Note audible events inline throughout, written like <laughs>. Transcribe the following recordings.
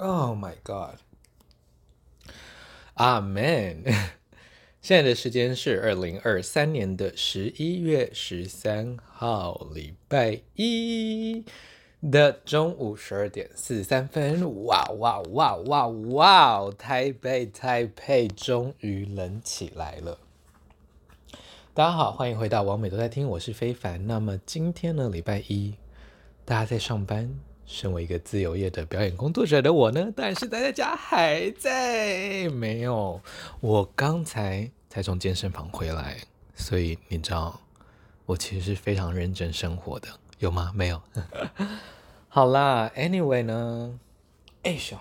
Oh my God! Amen. <laughs> 现在的时间是二零二三年的十一月十三号，礼拜一的中午十二点四十三分。哇哇哇哇哇！台北台北终于冷起来了。大家好，欢迎回到王美都在听，我是非凡。那么今天呢，礼拜一，大家在上班。身为一个自由业的表演工作者的我呢，但是待在家还在没有。我刚才才从健身房回来，所以你知道，我其实是非常认真生活的，有吗？没有。<laughs> 好啦，Anyway 呢，哎呦，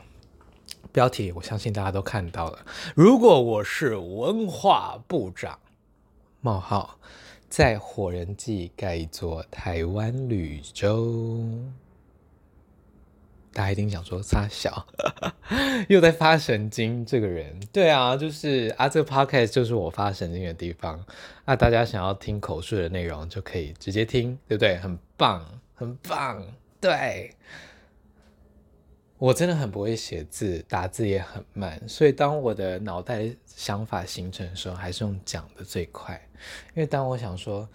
标题我相信大家都看到了。如果我是文化部长，冒号，在火人祭盖一座台湾绿洲。大家一定想说三小 <laughs> 又在发神经，这个人对啊，就是啊，这个 podcast 就是我发神经的地方。那大家想要听口述的内容，就可以直接听，对不对？很棒，很棒。对，我真的很不会写字，打字也很慢，所以当我的脑袋想法形成的时候，还是用讲的最快。因为当我想说。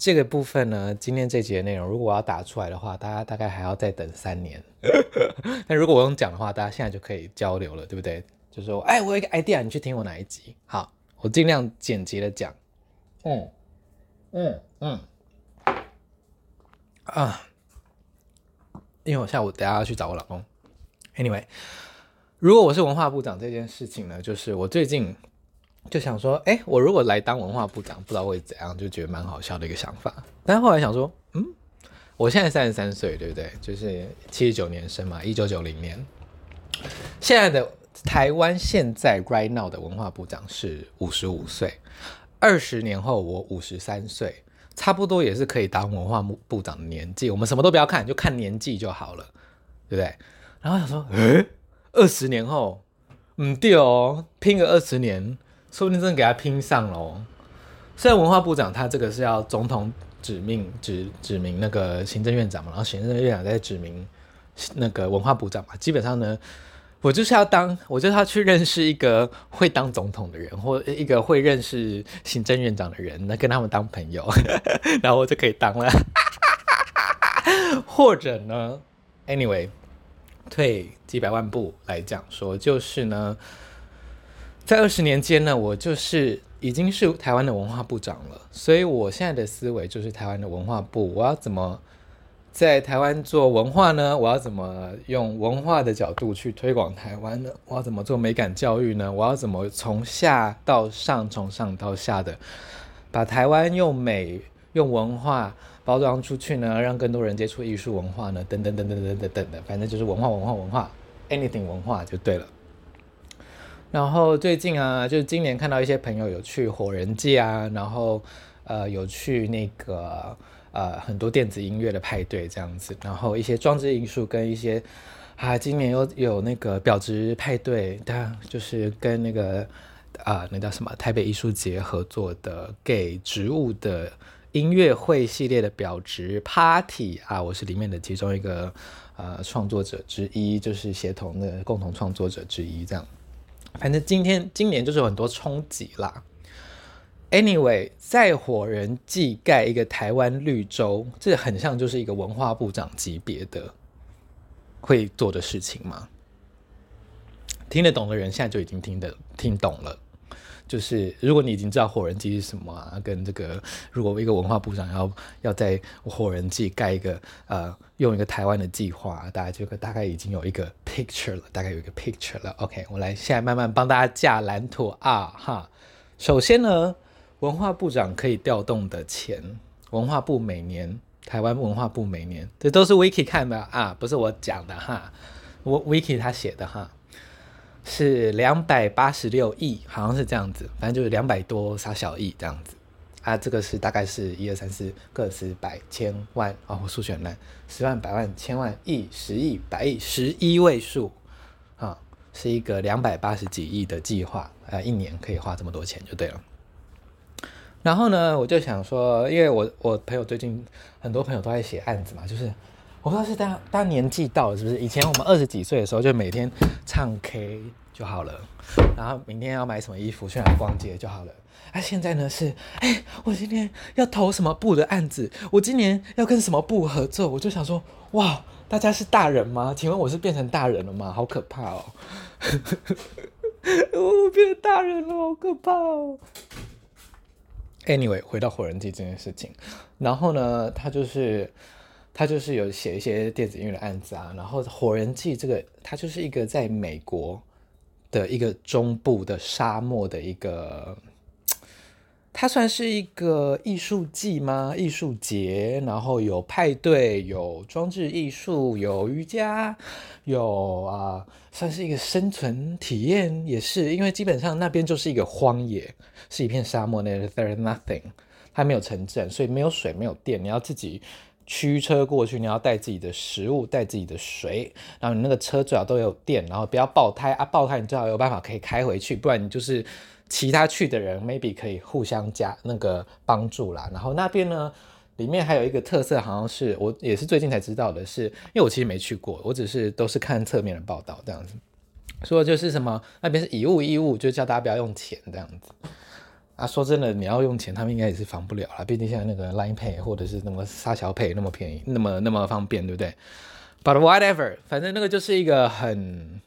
这个部分呢，今天这集的内容，如果我要打出来的话，大家大概还要再等三年。<laughs> 那如果我用讲的话，大家现在就可以交流了，对不对？就说，哎，我有一个 idea，你去听我哪一集？好，我尽量简洁的讲。嗯嗯嗯啊，因为我下午等下要去找我老公。Anyway，如果我是文化部长这件事情呢，就是我最近。就想说，哎、我如果来当文化部长，不知道会怎样，就觉得蛮好笑的一个想法。但是后来想说，嗯，我现在三十三岁，对不对？就是七十九年生嘛，一九九零年。现在的台湾现在 right now 的文化部长是五十五岁，二十年后我五十三岁，差不多也是可以当文化部部长的年纪。我们什么都不要看，就看年纪就好了，对不对？然后想说，哎，二十年后，嗯，对哦，拼个二十年。说不定真的给他拼上了。虽然文化部长他这个是要总统指命指指名那个行政院长嘛，然后行政院长再指名那个文化部长嘛。基本上呢，我就是要当，我就是要去认识一个会当总统的人，或一个会认识行政院长的人，那跟他们当朋友，<laughs> 然后我就可以当了。<laughs> 或者呢，anyway，退几百万步来讲说，就是呢。在二十年间呢，我就是已经是台湾的文化部长了，所以我现在的思维就是台湾的文化部，我要怎么在台湾做文化呢？我要怎么用文化的角度去推广台湾呢？我要怎么做美感教育呢？我要怎么从下到上，从上到下的把台湾用美、用文化包装出去呢？让更多人接触艺术文化呢？等等等等等等等的，反正就是文化、文化、文化，anything 文化就对了。然后最近啊，就是今年看到一些朋友有去火人祭啊，然后呃有去那个呃很多电子音乐的派对这样子，然后一些装置艺术跟一些啊今年又有那个表质派对，它就是跟那个啊那叫什么台北艺术节合作的给植物的音乐会系列的表质 party 啊，我是里面的其中一个呃创作者之一，就是协同的共同创作者之一这样。反正今天今年就是有很多冲击啦。Anyway，在火人祭盖一个台湾绿洲，这很像就是一个文化部长级别的会做的事情吗。听得懂的人现在就已经听得听懂了。就是如果你已经知道火人祭是什么啊，跟这个如果一个文化部长要要在火人祭盖一个呃用一个台湾的计划，大家这个大概已经有一个 picture 了，大概有一个 picture 了。OK，我来现在慢慢帮大家架蓝图啊哈。首先呢，文化部长可以调动的钱，文化部每年台湾文化部每年这都是 Wiki 看的啊，不是我讲的哈，我 Wiki 他写的哈。是两百八十六亿，好像是这样子，反正就是两百多杀小亿这样子啊。这个是大概是一二三四个十百千万啊、哦，我数学很烂，十万百万千万亿十亿百亿十一位数啊，是一个两百八十几亿的计划啊，一年可以花这么多钱就对了。然后呢，我就想说，因为我我朋友最近很多朋友都在写案子嘛，就是我不知道是大家大家年纪到了是不是？以前我们二十几岁的时候就每天唱 K 就好了，然后明天要买什么衣服去哪逛街就好了。啊，现在呢是，哎、我今天要投什么部的案子？我今年要跟什么部合作？我就想说，哇，大家是大人吗？请问我是变成大人了吗？好可怕哦！<laughs> 我变大人了，好可怕哦。Anyway，回到火人祭这件事情，然后呢，他就是他就是有写一些电子音乐的案子啊，然后火人祭这个，它就是一个在美国的一个中部的沙漠的一个。<tsk> 它算是一个艺术季吗？艺术节，然后有派对，有装置艺术，有瑜伽，有啊，算是一个生存体验，也是因为基本上那边就是一个荒野，是一片沙漠，那 there's nothing，它没有城镇，所以没有水，没有电，你要自己驱车过去，你要带自己的食物，带自己的水，然后你那个车最好都有电，然后不要爆胎啊，爆胎你最好有办法可以开回去，不然你就是。其他去的人 maybe 可以互相加那个帮助啦，然后那边呢，里面还有一个特色，好像是我也是最近才知道的是，因为我其实没去过，我只是都是看侧面的报道这样子，说就是什么那边是以物易物，就叫大家不要用钱这样子。啊，说真的，你要用钱，他们应该也是防不了啦，毕竟现在那个 Line Pay 或者是那么沙小 Pay 那么便宜，那么那么方便，对不对？But whatever，反正那个就是一个很，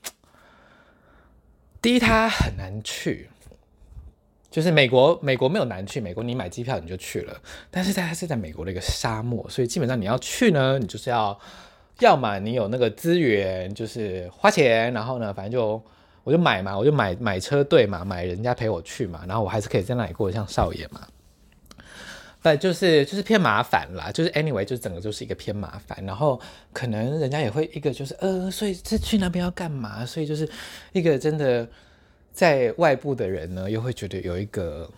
第一它很难去。就是美国，美国没有难去。美国你买机票你就去了，但是在它是在美国的一个沙漠，所以基本上你要去呢，你就是要，要么你有那个资源，就是花钱，然后呢，反正就我就买嘛，我就买买车队嘛，买人家陪我去嘛，然后我还是可以在那里过像少爷嘛。但就是就是偏麻烦啦，就是 anyway 就整个就是一个偏麻烦，然后可能人家也会一个就是呃，所以这去那边要干嘛？所以就是一个真的。在外部的人呢，又会觉得有一个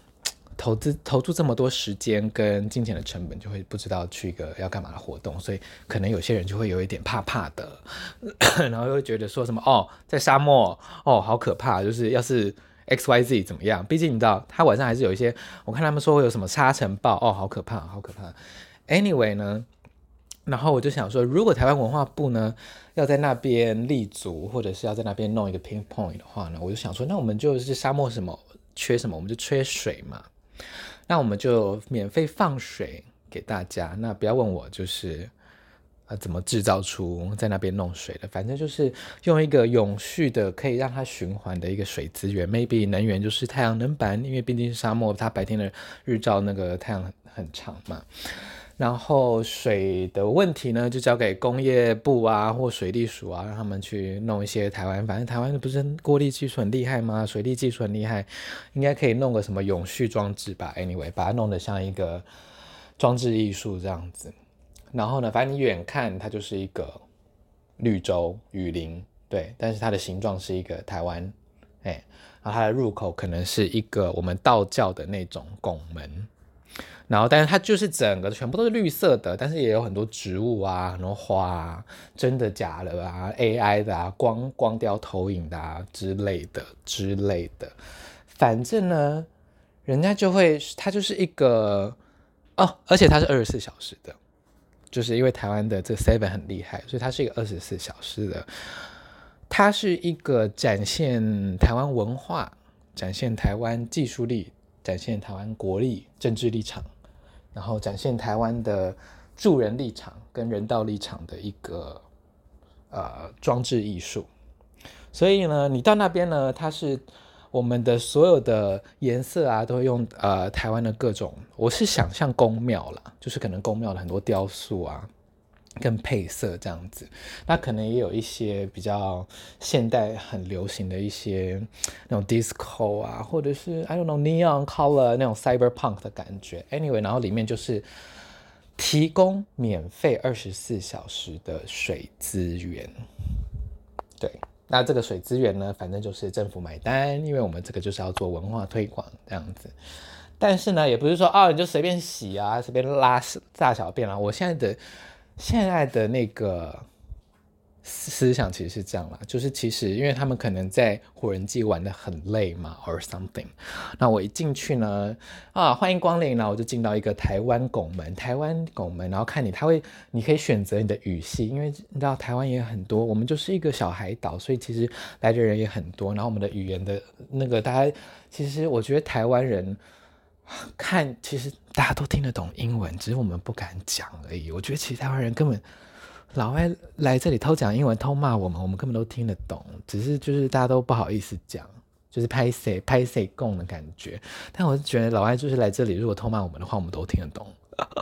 投资投注这么多时间跟金钱的成本，就会不知道去一个要干嘛的活动，所以可能有些人就会有一点怕怕的，<coughs> 然后又会觉得说什么哦，在沙漠哦，好可怕，就是要是 X Y Z 怎么样？毕竟你知道，他晚上还是有一些，我看他们说会有什么沙尘暴哦，好可怕，好可怕。Anyway 呢？然后我就想说，如果台湾文化部呢要在那边立足，或者是要在那边弄一个 pinpoint 的话呢，我就想说，那我们就是沙漠什么缺什么，我们就缺水嘛。那我们就免费放水给大家。那不要问我，就是呃怎么制造出在那边弄水的，反正就是用一个永续的，可以让它循环的一个水资源。Maybe 能源就是太阳能板，因为毕竟是沙漠，它白天的日照那个太阳很很长嘛。然后水的问题呢，就交给工业部啊或水利署啊，让他们去弄一些台湾。反正台湾不是过滤技术很厉害吗？水利技术很厉害，应该可以弄个什么永续装置吧？Anyway，把它弄得像一个装置艺术这样子。然后呢，反正你远看它就是一个绿洲雨林，对，但是它的形状是一个台湾，哎，然后它的入口可能是一个我们道教的那种拱门。然后，但是它就是整个全部都是绿色的，但是也有很多植物啊，很多花啊，真的假的啊，AI 的啊，光光雕投影的啊之类的。之类的，反正呢，人家就会，它就是一个哦，而且它是二十四小时的，就是因为台湾的这个 Seven 很厉害，所以它是一个二十四小时的，它是一个展现台湾文化、展现台湾技术力、展现台湾国力、政治立场。然后展现台湾的助人立场跟人道立场的一个呃装置艺术，所以呢，你到那边呢，它是我们的所有的颜色啊，都会用呃台湾的各种，我是想象宫庙啦，就是可能宫庙的很多雕塑啊。跟配色这样子，那可能也有一些比较现代很流行的一些那种 disco 啊，或者是 I don't know neon color 那种 cyberpunk 的感觉。Anyway，然后里面就是提供免费二十四小时的水资源。对，那这个水资源呢，反正就是政府买单，因为我们这个就是要做文化推广这样子。但是呢，也不是说哦，你就随便洗啊，随便拉大小便啊。我现在的。现在的那个思想其实是这样啦，就是其实因为他们可能在火人季玩得很累嘛，or something。那我一进去呢，啊，欢迎光临，然后我就进到一个台湾拱门，台湾拱门，然后看你，他会，你可以选择你的语系，因为你知道台湾也很多，我们就是一个小海岛，所以其实来的人也很多。然后我们的语言的那个，大家其实我觉得台湾人看，其实大家都听得懂英文，只是我们不敢讲而已。我觉得其实台湾人根本。老外来这里偷讲英文、偷骂我们，我们根本都听得懂，只是就是大家都不好意思讲，就是拍谁拍谁共的感觉。但我是觉得老外就是来这里，如果偷骂我们的话，我们都听得懂。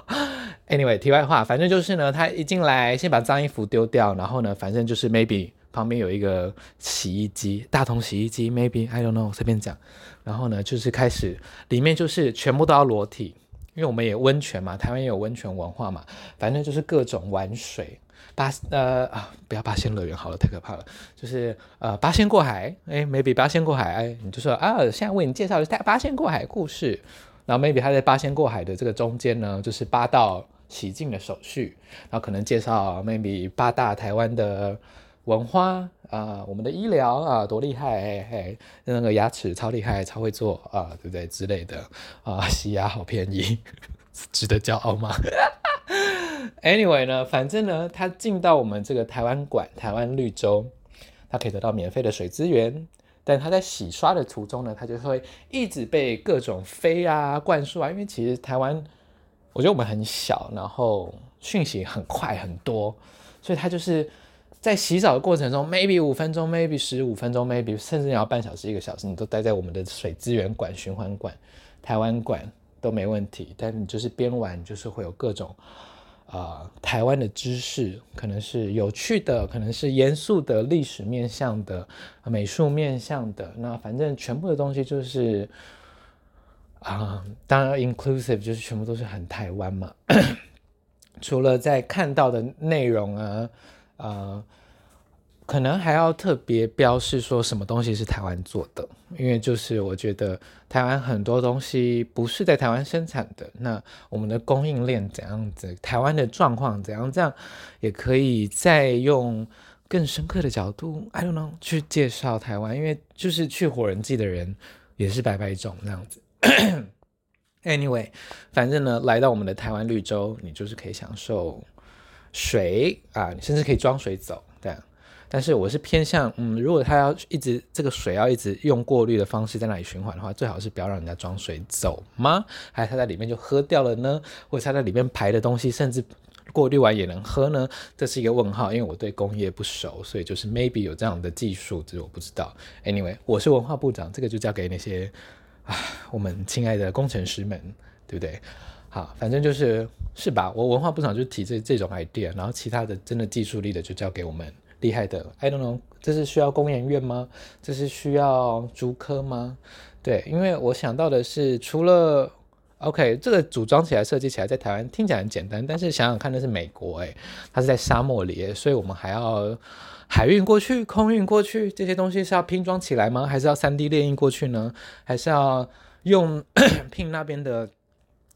<laughs> Anyway，题外话，反正就是呢，他一进来先把脏衣服丢掉，然后呢，反正就是 maybe 旁边有一个洗衣机，大同洗衣机，maybe I don't know，随便讲。然后呢，就是开始里面就是全部都要裸体，因为我们也温泉嘛，台湾也有温泉文化嘛，反正就是各种玩水。八呃啊，不要八仙乐园好了，太可怕了。就是呃八仙过海，哎，maybe 八仙过海，哎，你就说啊，现在为你介绍的是八仙过海故事。然后 maybe 他在八仙过海的这个中间呢，就是八道洗净的手续，然后可能介绍 maybe 八大台湾的文化啊、我们的医疗啊多厉害，哎哎，那个牙齿超厉害，超会做啊，对不对之类的啊，洗牙好便宜，<laughs> 值得骄傲吗？<laughs> Anyway 呢，反正呢，他进到我们这个台湾馆、台湾绿洲，他可以得到免费的水资源。但他在洗刷的途中呢，他就会一直被各种飞啊、灌输啊。因为其实台湾，我觉得我们很小，然后讯息很快很多，所以他就是在洗澡的过程中，maybe 五分钟，maybe 十五分钟，maybe 甚至你要半小时、一个小时，你都待在我们的水资源馆、循环馆、台湾馆都没问题。但你就是边玩，就是会有各种。啊、呃，台湾的知识可能是有趣的，可能是严肃的，历史面向的，美术面向的。那反正全部的东西就是啊、当然 inclusive 就是全部都是很台湾嘛。<coughs> 除了在看到的内容，啊、呃。可能还要特别标示说什么东西是台湾做的，因为就是我觉得台湾很多东西不是在台湾生产的，那我们的供应链怎样子，台湾的状况怎样，这样也可以再用更深刻的角度，I don't know 去介绍台湾，因为就是去火人祭的人也是白白种那样子。<clears throat> Anyway，反正呢，来到我们的台湾绿洲，你就是可以享受水啊，你甚至可以装水走，这样。但是我是偏向，嗯，如果他要一直这个水要一直用过滤的方式在那里循环的话，最好是不要让人家装水走吗？还是他在里面就喝掉了呢？或者他在里面排的东西，甚至过滤完也能喝呢？这是一个问号，因为我对工业不熟，所以就是 maybe 有这样的技术，只是我不知道。Anyway，我是文化部长，这个就交给那些啊我们亲爱的工程师们，对不对？好，反正就是是吧？我文化部长就提这这种 idea，然后其他的真的技术力的就交给我们。厉害的，I don't know，这是需要工研院吗？这是需要竹科吗？对，因为我想到的是，除了 OK，这个组装起来、设计起来，在台湾听起来很简单，但是想想看，那是美国诶，它是在沙漠里，所以我们还要海运过去、空运过去，这些东西是要拼装起来吗？还是要 3D 列印过去呢？还是要用 <coughs> 聘那边的？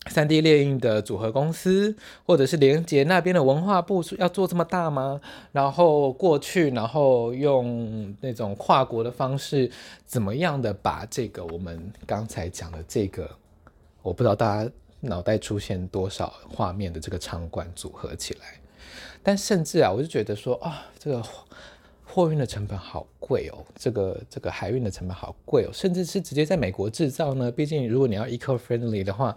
三 D 列印的组合公司，或者是连接那边的文化部，要做这么大吗？然后过去，然后用那种跨国的方式，怎么样的把这个我们刚才讲的这个，我不知道大家脑袋出现多少画面的这个场馆组合起来。但甚至啊，我就觉得说啊，这个货运的成本好贵哦，这个这个海运的成本好贵哦，甚至是直接在美国制造呢。毕竟如果你要 eco-friendly 的话。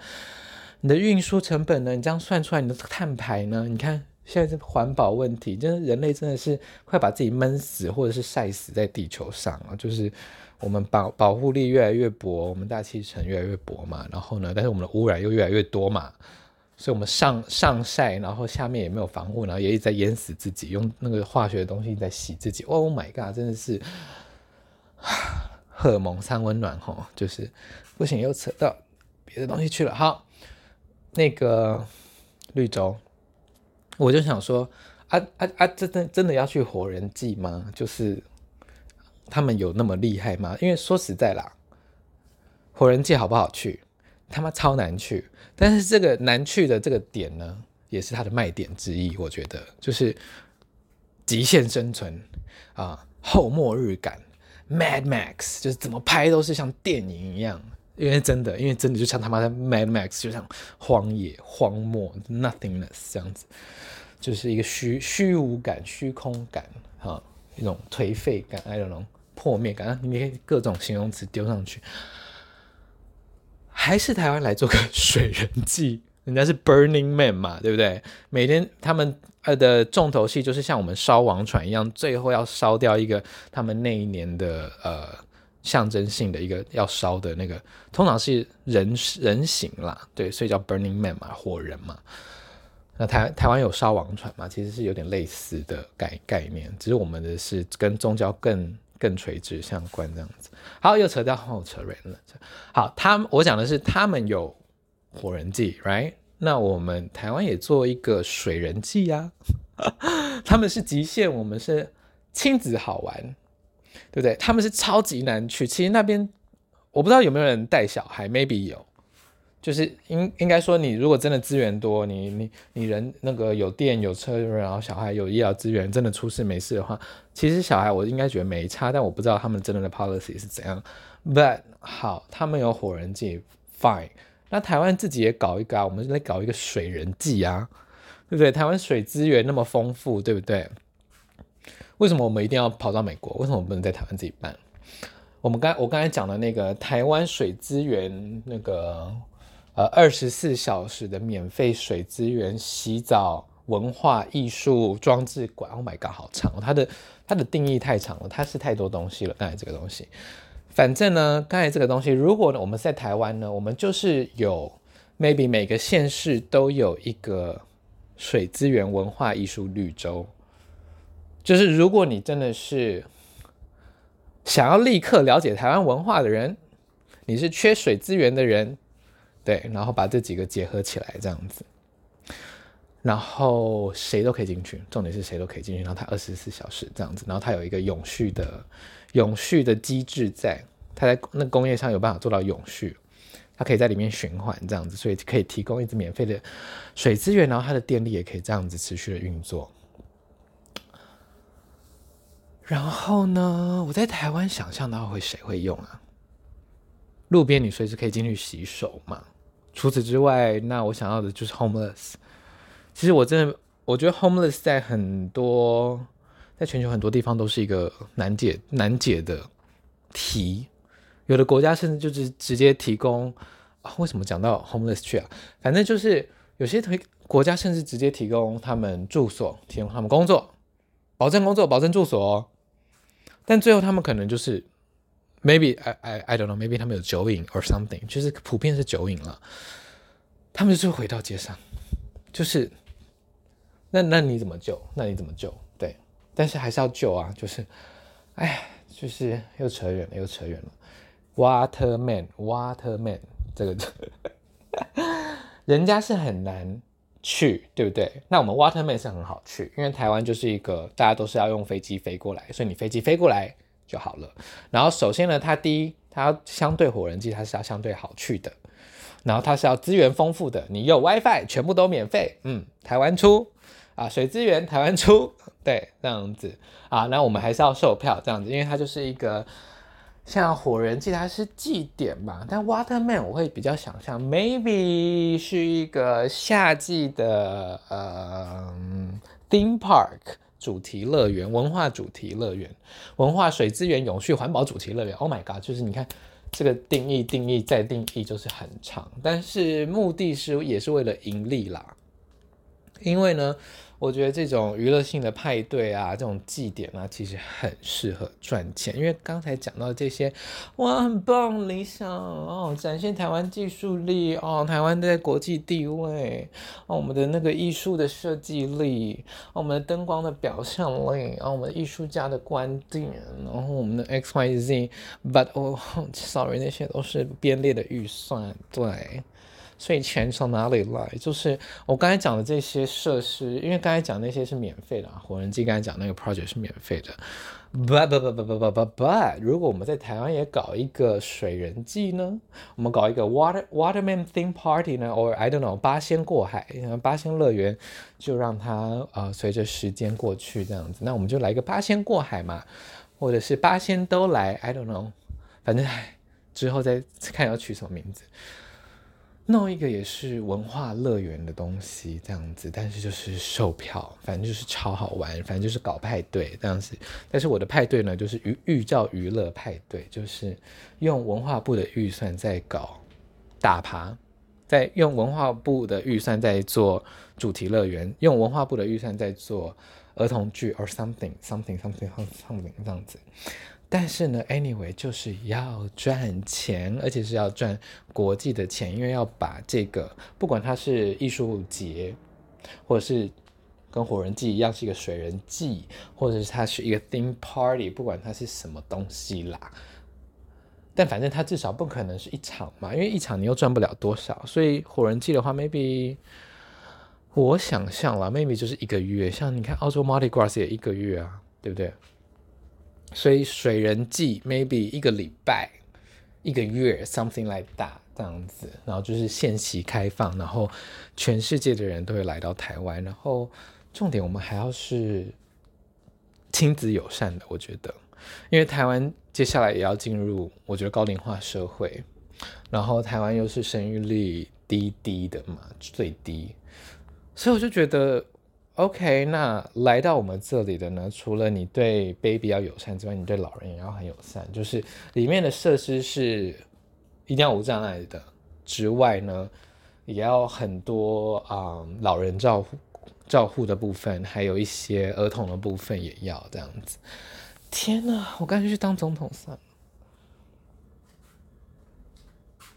你的运输成本呢？你这样算出来，你的碳排呢？你看现在这环保问题，真的人类真的是快把自己闷死，或者是晒死在地球上啊！就是我们保保护力越来越薄，我们大气层越来越薄嘛。然后呢，但是我们的污染又越来越多嘛，所以我们上上晒，然后下面也没有防护，然后也一直在淹死自己，用那个化学的东西在洗自己。Oh my god！真的是 <sighs> 荷尔蒙三温暖吼，就是不行，又扯到别的东西去了。好。那个绿洲，我就想说，啊啊啊！真的真的要去火人祭吗？就是他们有那么厉害吗？因为说实在啦，火人祭好不好去？他妈超难去。但是这个难去的这个点呢，也是它的卖点之一。我觉得，就是极限生存啊，后末日感，Mad Max 就是怎么拍都是像电影一样，因为真的，因为真的就像他妈的 Mad Max，就像荒野、荒漠、nothingness 这样子，就是一个虚虚无感、虚空感，哈、啊，一种颓废感还有那种破灭感，你可以各种形容词丢上去，还是台湾来做个水人祭。人家是 Burning Man 嘛，对不对？每天他们呃的重头戏就是像我们烧王船一样，最后要烧掉一个他们那一年的呃象征性的一个要烧的那个，通常是人人形啦，对，所以叫 Burning Man 嘛，火人嘛。那台台湾有烧王船嘛，其实是有点类似的概概念，只是我们的是跟宗教更更垂直相关这样子。好，又扯到后扯远了。好，他我讲的是他们有。火人祭，right？那我们台湾也做一个水人祭呀、啊。<laughs> 他们是极限，我们是亲子好玩，对不对？他们是超级难去。其实那边我不知道有没有人带小孩，maybe 有。就是应应该说，你如果真的资源多，你你你人那个有电有车，然后小孩有医疗资源，真的出事没事的话，其实小孩我应该觉得没差。但我不知道他们真的的 policy 是怎样。But 好，他们有火人计，fine。那台湾自己也搞一个啊，我们来搞一个水人计啊，对不对？台湾水资源那么丰富，对不对？为什么我们一定要跑到美国？为什么我们不能在台湾自己办？我们刚我刚才讲的那个台湾水资源，那个呃二十四小时的免费水资源洗澡文化艺术装置馆，Oh my god，好长，它的它的定义太长了，它是太多东西了。刚才这个东西。反正呢，刚才这个东西，如果我们在台湾呢，我们就是有 maybe 每个县市都有一个水资源文化艺术绿洲，就是如果你真的是想要立刻了解台湾文化的人，你是缺水资源的人，对，然后把这几个结合起来这样子，然后谁都可以进去，重点是谁都可以进去，然后它二十四小时这样子，然后它有一个永续的。永续的机制在，它在那工业上有办法做到永续，它可以在里面循环这样子，所以可以提供一直免费的水资源，然后它的电力也可以这样子持续的运作。然后呢，我在台湾想象到会谁会用啊？路边你随时可以进去洗手嘛。除此之外，那我想要的就是 homeless。其实我真的，我觉得 homeless 在很多。在全球很多地方都是一个难解难解的题，有的国家甚至就是直接提供，啊，为什么讲到 homeless 去啊？反正就是有些推国家甚至直接提供他们住所，提供他们工作，保证工作，保证住所。但最后他们可能就是 maybe I I I don't know maybe 他们有酒瘾 or something，就是普遍是酒瘾了。他们就回到街上，就是那那你怎么救？那你怎么救？对但是还是要救啊！就是，哎，就是又扯远了，又扯远了。Waterman，Waterman，这个，<laughs> 人家是很难去，对不对？那我们 Waterman 是很好去，因为台湾就是一个大家都是要用飞机飞过来，所以你飞机飞过来就好了。然后首先呢，它第一，它相对火人机，它是要相对好去的。然后它是要资源丰富的，你有 WiFi，全部都免费。嗯，台湾出啊，水资源台湾出。对，这样子啊，那我们还是要售票这样子，因为它就是一个像火人祭，它是祭典嘛。但 Waterman 我会比较想象，maybe 是一个夏季的呃 theme park 主题乐园，文化主题乐园，文化水资源永续环保主题乐园。Oh my god，就是你看这个定义，定义再定义，就是很长，但是目的是也是为了盈利啦，因为呢。我觉得这种娱乐性的派对啊，这种祭典啊，其实很适合赚钱。因为刚才讲到这些，哇，很棒，理想哦，展现台湾技术力哦，台湾在国际地位哦，我们的那个艺术的设计力，哦，我们的灯光的表现力，哦，我们艺术家的观点，然后我们的 X Y Z，But 哦，sorry，那些都是编列的预算，对。所以钱从哪里来？就是我刚才讲的这些设施，因为刚才讲那些是免费的啊，火人机刚才讲那个 project 是免费的，But but but but but but but，如果我们在台湾也搞一个水人祭呢？我们搞一个 water waterman theme party 呢？Or I don't know，八仙过海，八仙乐园就让它呃随着时间过去这样子。那我们就来一个八仙过海嘛，或者是八仙都来，I don't know，反正之后再看要取什么名字。弄一个也是文化乐园的东西，这样子，但是就是售票，反正就是超好玩，反正就是搞派对这样子。但是我的派对呢，就是寓寓教于乐派对，就是用文化部的预算在搞打趴，在用文化部的预算在做主题乐园，用文化部的预算在做儿童剧，or something something something something 这样子。但是呢，anyway，就是要赚钱，而且是要赚国际的钱，因为要把这个，不管它是艺术节，或者是跟火人祭一样是一个水人祭，或者是它是一个 theme party，不管它是什么东西啦，但反正它至少不可能是一场嘛，因为一场你又赚不了多少，所以火人祭的话，maybe 我想象了，maybe 就是一个月，像你看澳洲 Mardi Gras 也一个月啊，对不对？所以水人祭 maybe 一个礼拜、一个月，something like that 这样子，然后就是限期开放，然后全世界的人都会来到台湾，然后重点我们还要是亲子友善的，我觉得，因为台湾接下来也要进入我觉得高龄化社会，然后台湾又是生育率低低的嘛，最低，所以我就觉得。OK，那来到我们这里的呢，除了你对 baby 要友善之外，你对老人也要很友善。就是里面的设施是一定要无障碍的之外呢，也要很多啊、老人照护照护的部分，还有一些儿童的部分也要这样子。天哪，我干脆去当总统算了。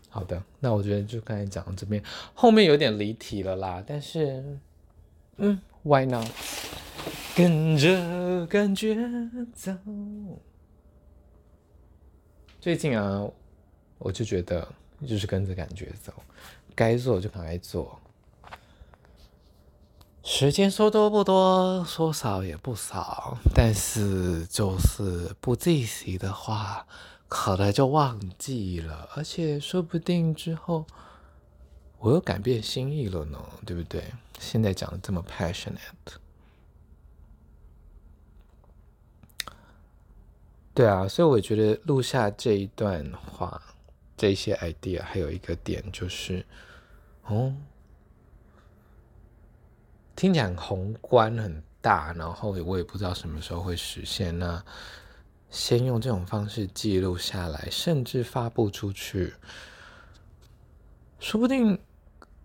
好的，那我觉得就刚才讲到这边，后面有点离题了啦，但是嗯。Why not？跟着感觉走。最近啊，我就觉得就是跟着感觉走，该做就赶快做。时间说多不多，说少也不少，但是就是不记习的话，可能就忘记了，而且说不定之后。我又改变心意了呢，对不对？现在讲的这么 passionate，对啊，所以我觉得录下这一段话，这些 idea，还有一个点就是，哦，听起来宏观很大，然后我也不知道什么时候会实现。那先用这种方式记录下来，甚至发布出去，说不定。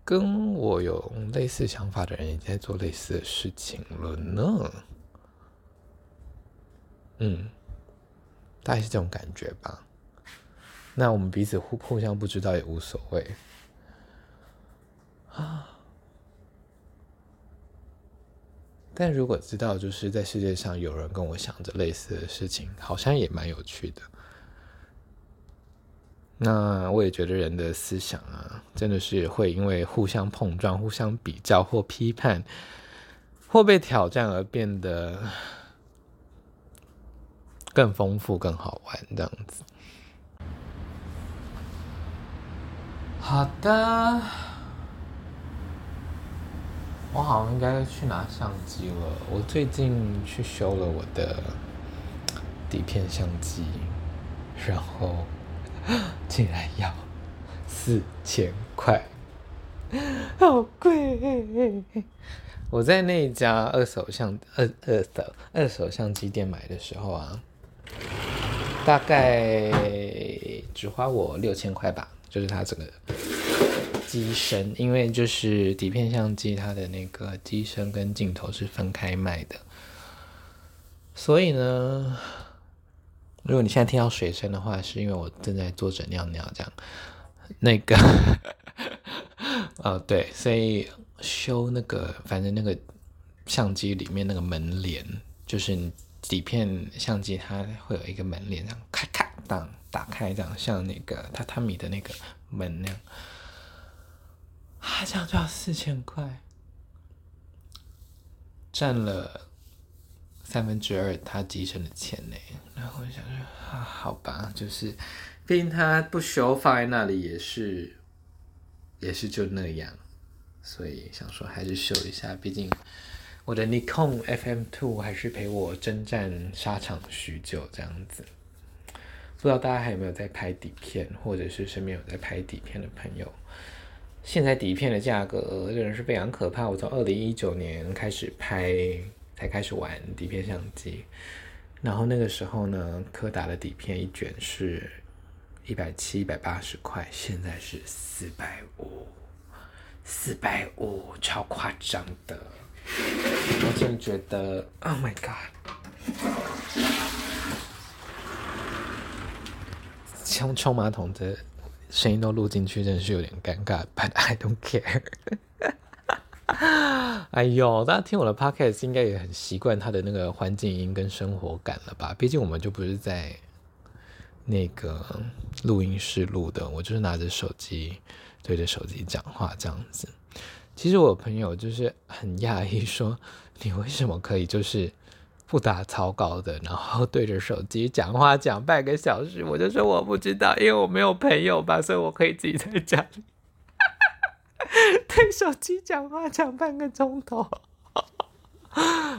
跟我有类似想法的人也在做类似的事情了呢。嗯，大概是这种感觉吧。那我们彼此互互相不知道也无所谓啊。但如果知道，就是在世界上有人跟我想着类似的事情，好像也蛮有趣的。那我也觉得人的思想啊，真的是会因为互相碰撞、互相比较或批判，或被挑战而变得更丰富、更好玩这样子。好的，我好像应该去拿相机了。我最近去修了我的底片相机，然后。竟然要四千块，好贵！我在那家二手相二二手二手相机店买的时候啊，大概只花我六千块吧，就是它整个机身，因为就是底片相机它的那个机身跟镜头是分开卖的，所以呢。如果你现在听到水声的话，是因为我正在坐着尿尿，这样。那个，<laughs> 呃，对，所以修那个，反正那个相机里面那个门帘，就是底片相机，它会有一个门帘，这样咔咔当打开，这样像那个榻榻米的那个门那样。啊，这样就要四千块，占了三分之二他集成的钱呢。然后我想说，啊，好吧，就是，毕竟他不修放在那里也是，也是就那样，所以想说还是修一下，毕竟我的 Nikon FM2 还是陪我征战沙场许久这样子。不知道大家还有没有在拍底片，或者是身边有在拍底片的朋友？现在底片的价格真的是非常可怕。我从二零一九年开始拍，才开始玩底片相机，然后那个时候呢，柯达的底片一卷是一百七、一百八十块，现在是四百五，四百五，超夸张的。我真的觉得，Oh my God！像冲马桶的声音都录进去，真的是有点尴尬。But I don't care。<laughs> 哎呦，大家听我的 podcast 应该也很习惯它的那个环境音跟生活感了吧？毕竟我们就不是在那个录音室录的，我就是拿着手机对着手机讲话这样子。其实我朋友就是很讶异，说你为什么可以就是。不打草稿的，然后对着手机讲话讲半个小时，我就说我不知道，因为我没有朋友吧，所以我可以自己在家里 <laughs> 对手机讲话讲半个钟头。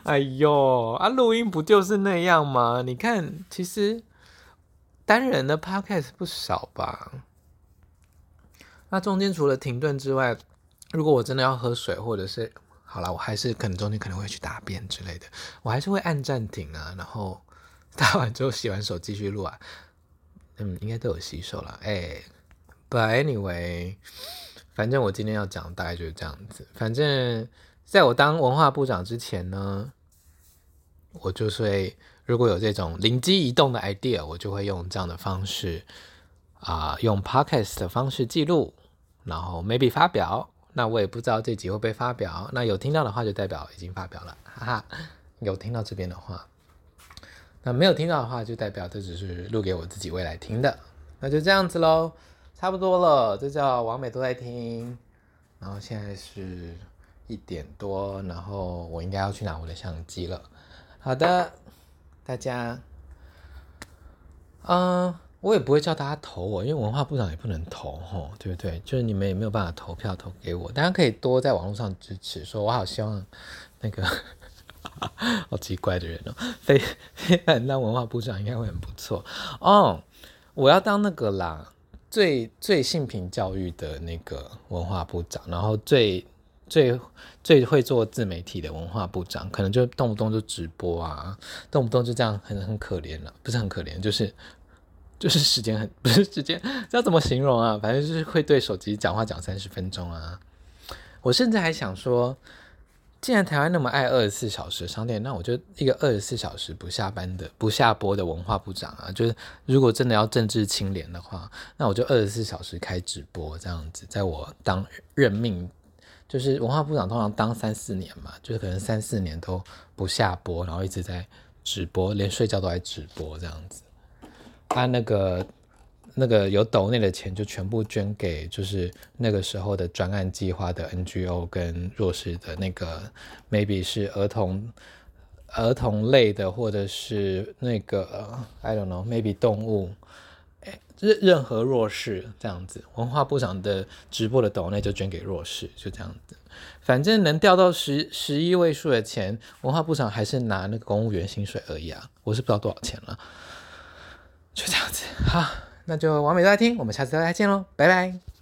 哎呦，啊，录音不就是那样吗？你看，其实单人的 podcast 不少吧？那中间除了停顿之外，如果我真的要喝水或者是。好了，我还是可能中间可能会去大便之类的，我还是会按暂停啊，然后 <laughs> 打完之后洗完手继续录啊。嗯，应该都有洗手了。哎、欸，But anyway，反正我今天要讲大概就是这样子。反正在我当文化部长之前呢，我就是会如果有这种灵机一动的 idea，我就会用这样的方式啊、用 podcast 的方式记录，然后 maybe 发表。那我也不知道这集会被发表，那有听到的话就代表已经发表了，哈哈。有听到这边的话，那没有听到的话就代表这只是录给我自己未来听的，那就这样子喽，差不多了。这叫网美都在听，然后现在是一点多，然后我应该要去拿我的相机了。好的，大家，嗯。我也不会叫大家投我，因为文化部长也不能投吼，对不对？就是你们也没有办法投票投给我，大家可以多在网络上支持，说我好希望那个 <laughs> 好奇怪的人哦，<laughs> 非非凡当文化部长应该会很不错哦。我要当那个啦，最最性平教育的那个文化部长，然后最最最会做自媒体的文化部长，可能就动不动就直播啊，动不动就这样很很可怜了，不是很可怜，就是。就是时间很 <laughs> 不是时间，这要怎么形容啊？反正就是会对手机讲话讲三十分钟啊。我甚至还想说，既然台湾那么爱二十四小时商店，那我就一个二十四小时不下班的、不下播的文化部长啊。就是如果真的要政治清廉的话，那我就二十四小时开直播这样子。在我当任命，就是文化部长通常当三四年嘛，就是可能三四年都不下播，然后一直在直播，连睡觉都在直播这样子。他那个那个有抖内的钱就全部捐给，就是那个时候的专案计划的 NGO 跟弱势的那个，maybe 是儿童儿童类的，或者是那个 I don't know，maybe 动物，任任何弱势这样子。文化部长的直播的抖内就捐给弱势，就这样子。反正能调到十十一位数的钱，文化部长还是拿那个公务员薪水而已啊，我是不知道多少钱了。就这样子，哈，那就完美都在听，我们下次再见喽，拜拜。